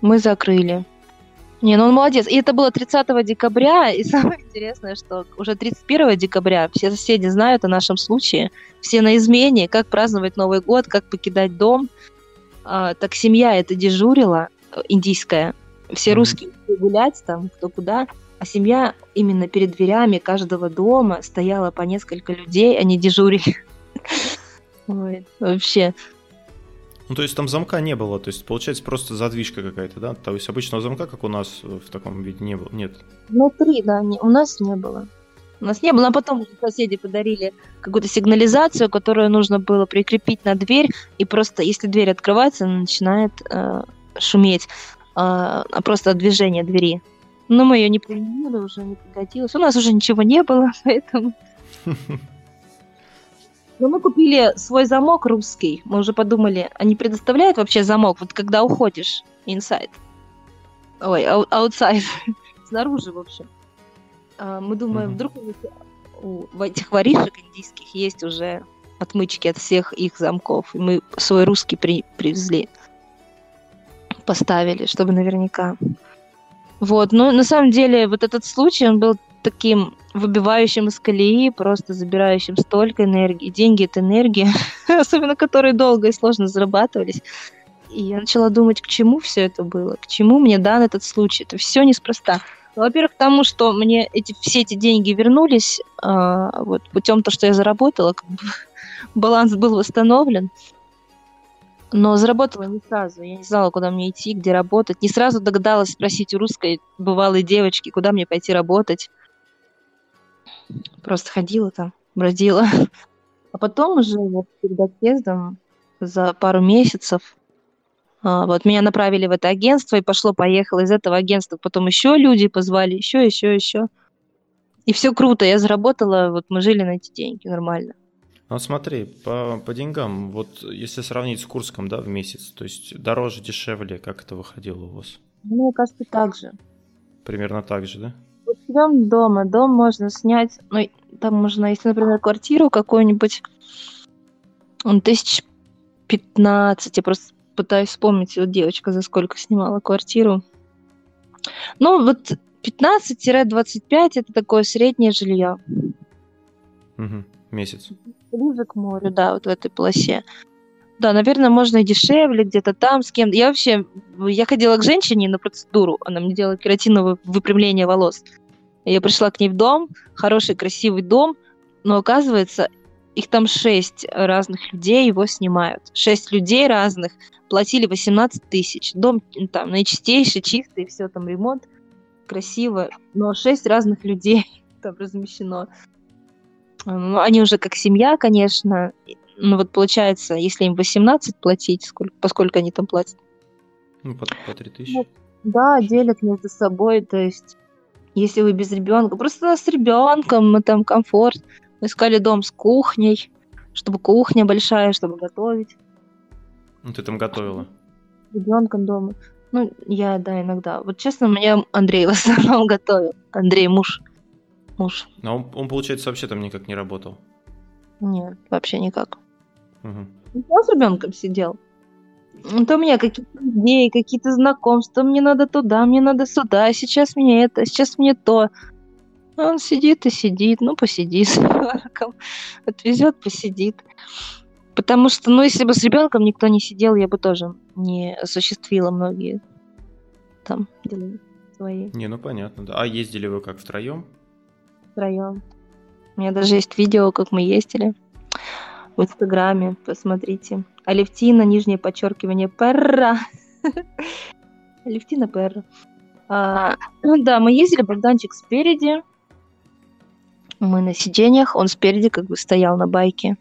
Мы закрыли. Не, ну он молодец. И это было 30 декабря, и самое интересное, что уже 31 декабря все соседи знают о нашем случае, все на измене, как праздновать Новый год, как покидать дом. А, так семья это дежурила, э, индийская, все русские гулять там, кто куда, а семья именно перед дверями каждого дома стояла по несколько людей, они дежурили. Ой, вообще,
ну, то есть там замка не было, то есть получается просто задвижка какая-то, да? То есть обычного замка, как у нас в таком виде, не было, нет?
Внутри, да, не, у нас не было. У нас не было, а потом соседи подарили какую-то сигнализацию, которую нужно было прикрепить на дверь, и просто если дверь открывается, она начинает э, шуметь, э, просто от движения двери. Но мы ее не применили, уже не пригодилось. У нас уже ничего не было, поэтому... Но мы купили свой замок русский. Мы уже подумали, они предоставляют вообще замок, вот когда уходишь inside. Ой, outside. Снаружи, в общем. А, мы думаем, mm-hmm. вдруг у этих воришек индийских есть уже отмычки от всех их замков. И мы свой русский при, привезли. Поставили, чтобы наверняка. Вот, но на самом деле вот этот случай, он был таким выбивающим из колеи, просто забирающим столько энергии. Деньги — это энергия, особенно которые долго и сложно зарабатывались. И я начала думать, к чему все это было, к чему мне дан этот случай. Это все неспроста. Ну, во-первых, тому, что мне эти, все эти деньги вернулись, э, вот путем то, что я заработала, как бы, баланс был восстановлен. Но заработала не сразу. Я не знала, куда мне идти, где работать. Не сразу догадалась спросить у русской бывалой девочки, куда мне пойти работать. Просто ходила там, бродила. А потом уже вот перед отъездом за пару месяцев а, вот меня направили в это агентство, и пошло-поехало из этого агентства. Потом еще люди позвали, еще, еще, еще. И все круто, я заработала, вот мы жили на эти деньги нормально.
Ну смотри, по, по деньгам, вот если сравнить с Курском, да, в месяц, то есть дороже, дешевле, как это выходило у вас?
Ну, мне кажется, так же.
Примерно так же, да?
Живем дома, дом можно снять, ну, там можно, если, например, квартиру какую-нибудь, он тысяч пятнадцать, я просто пытаюсь вспомнить, вот девочка за сколько снимала квартиру. Ну, вот 15-25 это такое среднее жилье.
Угу. Месяц.
Ближе к морю, да, вот в этой полосе. Да, наверное, можно и дешевле, где-то там с кем-то. Я вообще, я ходила к женщине на процедуру, она мне делала кератиновое выпрямление волос. Я пришла к ней в дом, хороший, красивый дом, но оказывается, их там шесть разных людей его снимают. Шесть людей разных платили 18 тысяч. Дом там наичистейший, чистый, все там ремонт, красиво, но шесть разных людей там размещено. Ну, они уже как семья, конечно, ну вот получается, если им 18 платить, сколько, поскольку они там платят?
Ну, по, по 3 тысячи. Ну,
да, делят между собой, то есть если вы без ребенка, просто с ребенком, мы там комфорт. Мы искали дом с кухней, чтобы кухня большая, чтобы готовить.
Ну, ты там готовила?
С ребенком дома. Ну, я, да, иногда. Вот честно, меня Андрей в основном готовил. Андрей муж. Муж.
Но он, он, получается, вообще там никак не работал?
Нет, вообще никак. Угу. Он с ребенком сидел. То у меня какие-то идеи, какие-то знакомства, мне надо туда, мне надо сюда, сейчас мне это, сейчас мне то. Он сидит и сидит, ну посидит с ребенком, отвезет, посидит. Потому что, ну, если бы с ребенком никто не сидел, я бы тоже не осуществила многие там дела свои.
Не, ну понятно, да. А ездили вы как втроем?
Втроем. У меня даже есть видео, как мы ездили в Инстаграме, посмотрите. Алевтина, нижнее подчеркивание, Перра. Алевтина Перра. А, ну да, мы ездили, Богданчик спереди. Мы на сиденьях, он спереди как бы стоял на байке.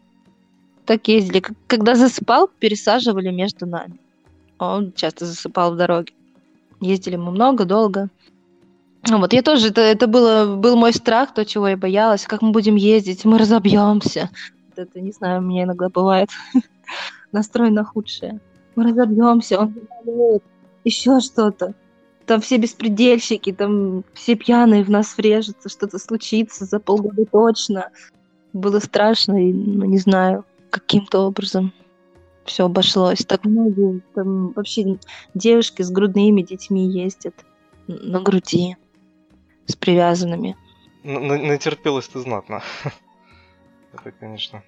Так ездили. Когда засыпал, пересаживали между нами. Он часто засыпал в дороге. Ездили мы много, долго. Вот я тоже, это, это было, был мой страх, то, чего я боялась. Как мы будем ездить? Мы разобьемся это, не знаю, у меня иногда бывает настрой на худшее. мы разобьемся, он заболеет, еще что-то. Там все беспредельщики, там все пьяные в нас врежутся, что-то случится за полгода точно. Было страшно, и, ну, не знаю, каким-то образом все обошлось. Так многие там вообще девушки с грудными детьми ездят на груди с привязанными.
Натерпелась ты знатно. Это, конечно.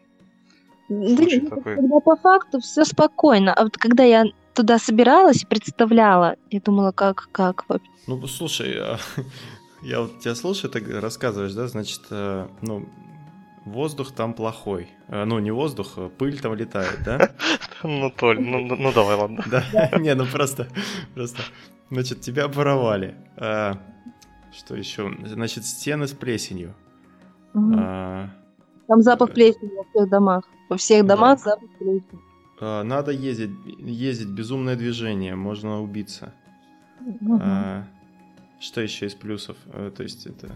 Да, такой. Когда по факту все спокойно. А вот когда я туда собиралась и представляла, я думала, как, как вообще.
Ну, слушай, а, я вот тебя слушаю, ты рассказываешь, да, значит, э, ну, воздух там плохой. Э, ну, не воздух, а пыль там летает, да?
Ну, Толь, ну, ну, ну давай, ладно.
Да, не, ну просто, просто, значит, тебя воровали. А, что еще? Значит, стены с плесенью.
Там запах плесени во всех домах. Во всех домах да. запах плесени.
А, надо ездить, ездить, безумное движение, можно убиться. Угу. А, что еще из плюсов? А, то есть это...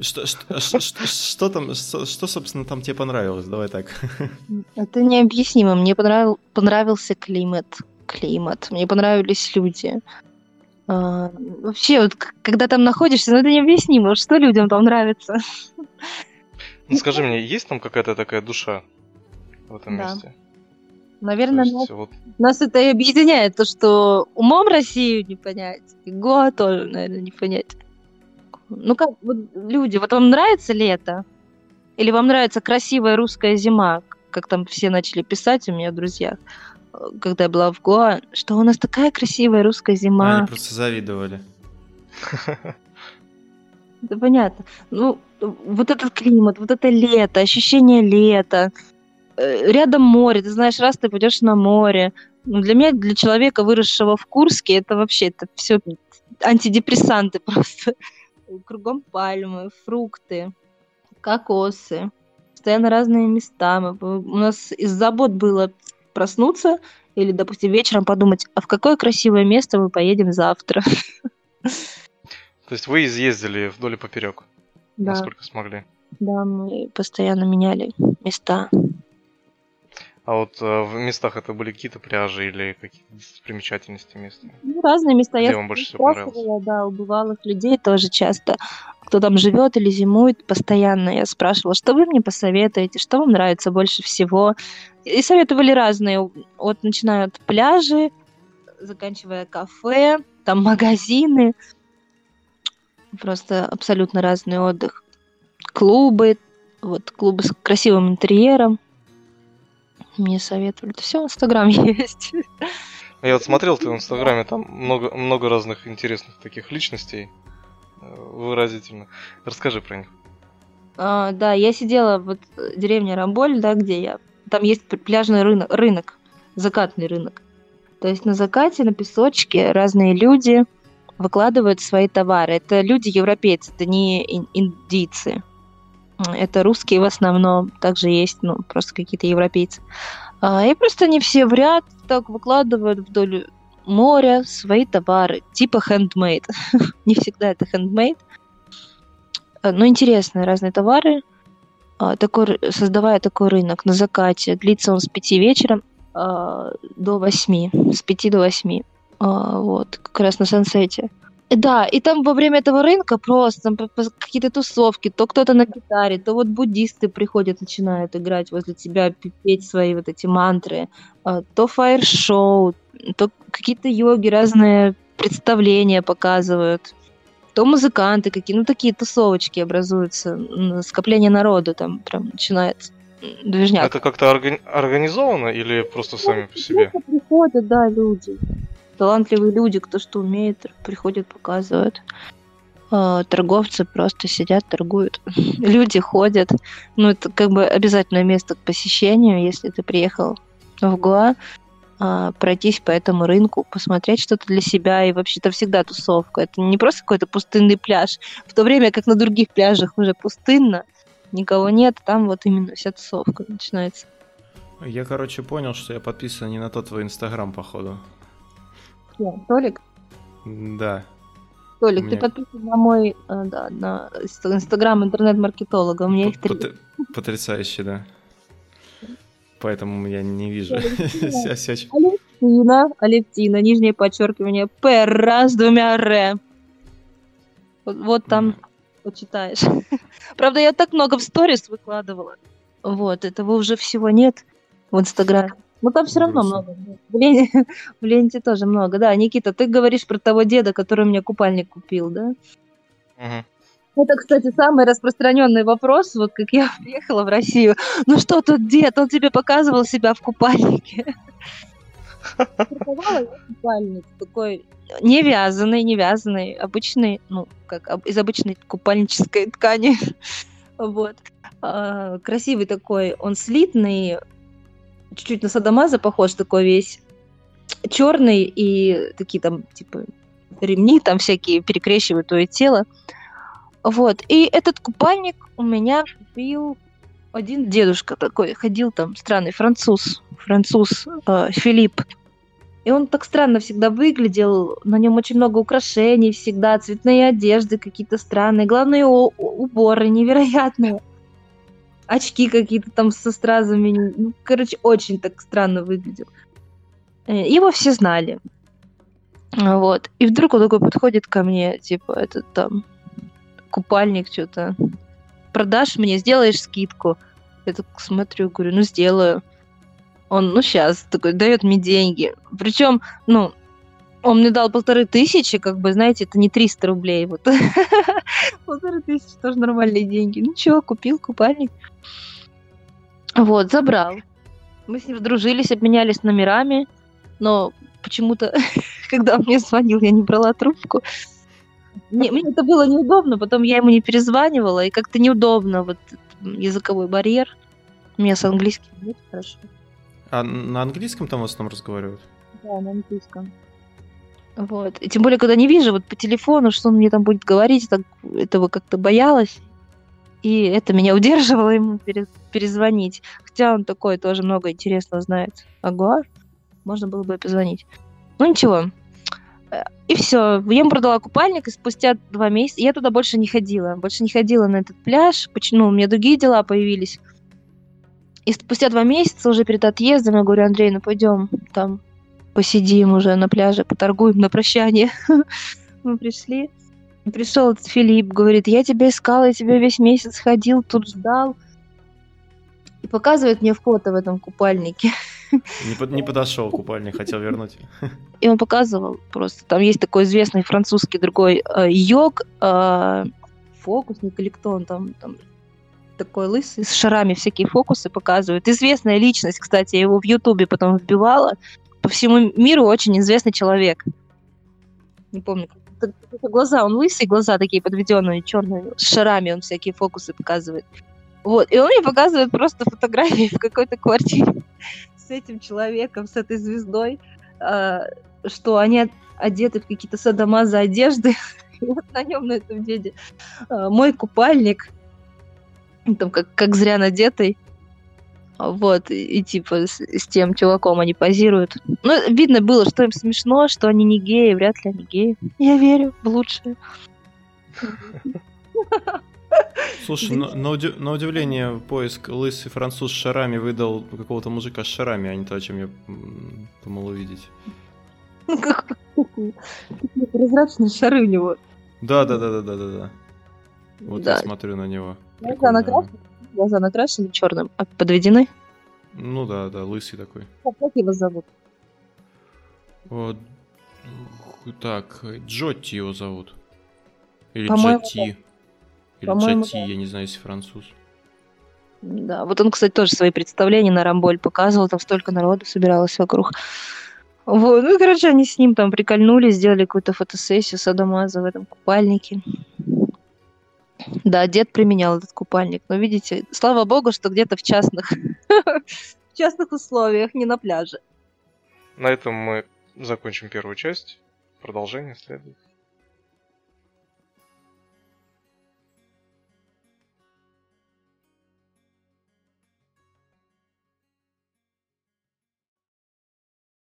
Что, что, что, что там, что, что, собственно, там тебе понравилось? Давай так.
Это необъяснимо. Мне понравил, понравился климат. Климат. Мне понравились люди. А, вообще, вот когда там находишься, ну это необъяснимо, что людям там нравится.
Ну скажи мне, есть там какая-то такая душа в этом да. месте?
Наверное, есть, нас, вот... нас это и объединяет, то, что умом Россию не понять, и Гоа тоже, наверное, не понять. Ну как, вот люди, вот вам нравится лето? Или вам нравится красивая русская зима, как там все начали писать у меня в друзьях? Когда я была в Гоа, что у нас такая красивая русская зима.
они просто завидовали.
Да понятно. Ну, вот этот климат, вот это лето, ощущение лета, э, рядом море, ты знаешь, раз ты пойдешь на море. Ну, для меня, для человека, выросшего в Курске, это вообще, это все антидепрессанты просто. Кругом пальмы, фрукты, кокосы, постоянно разные места. У нас из забот было проснуться или, допустим, вечером подумать, а в какое красивое место мы поедем завтра.
То есть вы изъездили вдоль и поперек, да. насколько смогли?
Да, мы постоянно меняли места.
А вот э, в местах это были какие-то пляжи или какие-то достопримечательности места?
Ну, разные места.
Где Я вам больше всего понравилось?
Да, у бывалых людей тоже часто, кто там живет или зимует постоянно. Я спрашивала, что вы мне посоветуете, что вам нравится больше всего. И советовали разные, вот начиная от пляжи, заканчивая кафе, там магазины. Просто абсолютно разный отдых. Клубы, вот клубы с красивым интерьером мне советовали. Это все в Инстаграме есть.
Я вот смотрел в твоем Инстаграме, там много, много разных интересных таких личностей. Э, выразительно. Расскажи про них.
А, да, я сидела вот в деревне Рамболь, да, где я. Там есть пляжный рынок, рынок, закатный рынок. То есть на закате, на песочке разные люди выкладывают свои товары. Это люди европейцы, это не индийцы. Это русские в основном, также есть, ну, просто какие-то европейцы. А, и просто они все в ряд так выкладывают вдоль моря свои товары, типа handmade. Не всегда это handmade. А, но интересные разные товары. А, такой, создавая такой рынок на закате. Длится он с 5 вечера до 8. С 5 до 8. Вот, как раз на сансете. Да, и там во время этого рынка просто там какие-то тусовки, то кто-то на гитаре, то вот буддисты приходят, начинают играть возле тебя, петь свои вот эти мантры, а, то фаер-шоу, то какие-то йоги разные представления показывают, то музыканты какие, ну такие тусовочки образуются, скопление народу там прям начинается движняк.
Это как-то органи- организовано или просто сами по себе?
Приходят, да, люди талантливые люди, кто что умеет, приходят, показывают. А, торговцы просто сидят, торгуют. Люди ходят. Ну, это как бы обязательное место к посещению, если ты приехал в Гуа, а, пройтись по этому рынку, посмотреть что-то для себя, и вообще-то всегда тусовка. Это не просто какой-то пустынный пляж, в то время как на других пляжах уже пустынно, никого нет, там вот именно вся тусовка начинается.
Я, короче, понял, что я подписан не на тот твой инстаграм, походу.
Кто? Толик?
Да.
Толик, меня... ты подписан на мой э, да, на инстаграм интернет-маркетолога. У меня их три.
Потрясающе, да. поэтому я не вижу.
Алевтина, Алевтина, нижнее подчеркивание, Р с двумя Р. Вот там почитаешь. Правда, я так много в сторис выкладывала. Вот, этого уже всего нет в Инстаграме. Ну, там все равно много. В ленте, в ленте тоже много. Да, Никита, ты говоришь про того деда, который мне купальник купил, да? Угу. Это, кстати, самый распространенный вопрос, вот как я приехала в Россию. Ну что тут дед, он тебе показывал себя в купальнике. Продавала я купальник такой не вязаный, не вязаный, обычный, ну, как из обычной купальнической ткани. Вот. А, красивый такой, он слитный, чуть-чуть на Садамаза похож такой весь, черный и такие там, типа, ремни там всякие перекрещивают твое тело. Вот. И этот купальник у меня купил один дедушка такой, ходил там, странный француз, француз э, Филипп. И он так странно всегда выглядел, на нем очень много украшений всегда, цветные одежды какие-то странные, главные уборы невероятные очки какие-то там со стразами. Ну, короче, очень так странно выглядел. Э, его все знали. Вот. И вдруг он такой подходит ко мне, типа, этот там купальник что-то. Продашь мне, сделаешь скидку. Я так смотрю, говорю, ну сделаю. Он, ну сейчас, такой, дает мне деньги. Причем, ну, он мне дал полторы тысячи, как бы, знаете, это не 300 рублей. Вот. полторы тысячи тоже нормальные деньги. Ну чего, купил купальник. Вот, забрал. Мы с ним дружились, обменялись номерами, но почему-то, когда он мне звонил, я не брала трубку. Мне, мне это было неудобно, потом я ему не перезванивала, и как-то неудобно, вот языковой барьер. У меня с английским нет хорошо.
А на английском там в основном разговаривают?
Да, на английском. Вот. И тем более, когда не вижу вот по телефону, что он мне там будет говорить, так этого как-то боялась. И это меня удерживало ему перезвонить. Хотя он такой тоже много интересного знает. Ага, можно было бы позвонить. Ну ничего. И все. Я ему продала купальник, и спустя два месяца я туда больше не ходила. Больше не ходила на этот пляж. Почему? У меня другие дела появились. И спустя два месяца уже перед отъездом я говорю, Андрей, ну пойдем там посидим уже на пляже, поторгуем на прощание. Мы пришли. Пришел Филипп, говорит, я тебя искал, я тебя весь месяц ходил, тут ждал. И показывает мне фото в этом купальнике.
Не, под, не подошел купальник, хотел вернуть.
И он показывал просто. Там есть такой известный французский другой э, йог, э, фокусник или кто он там, там такой лысый, с шарами всякие фокусы показывает. Известная личность, кстати, я его в Ютубе потом вбивала по всему миру очень известный человек. Не помню, глаза, он лысый, глаза такие подведенные, черные, с шарами он всякие фокусы показывает. Вот, и он мне показывает просто фотографии в какой-то квартире с этим человеком, с этой звездой, э, что они одеты в какие-то садомаза одежды, и вот на нем, на этом деде, э, мой купальник, там как, как зря надетый, вот, и, и типа с, с тем чуваком они позируют. Ну, видно было, что им смешно, что они не геи, вряд ли они геи. Я верю в лучшее.
Слушай, на, на, уди- на удивление поиск лысый француз с шарами выдал какого-то мужика с шарами, а не то, о чем я думал увидеть.
Прозрачные шары у него.
Да, да, да, да, да, да, да. Вот да. я смотрю на него.
Глаза накрашены, глаза накрашены черным, а подведены?
Ну да, да, лысый такой.
Как, как его зовут?
Вот. Так, Джотти его зовут. Или Джотти. Или Джотти, да. я не знаю, если француз.
Да, вот он, кстати, тоже свои представления на Рамболь показывал, там столько народу собиралось вокруг. Вот, ну, короче, они с ним там прикольнули, сделали какую-то фотосессию Садомаза в этом купальнике. Да, дед применял этот купальник. Но видите, слава богу, что где-то в частных, в частных условиях, не на пляже.
На этом мы закончим первую часть. Продолжение следует.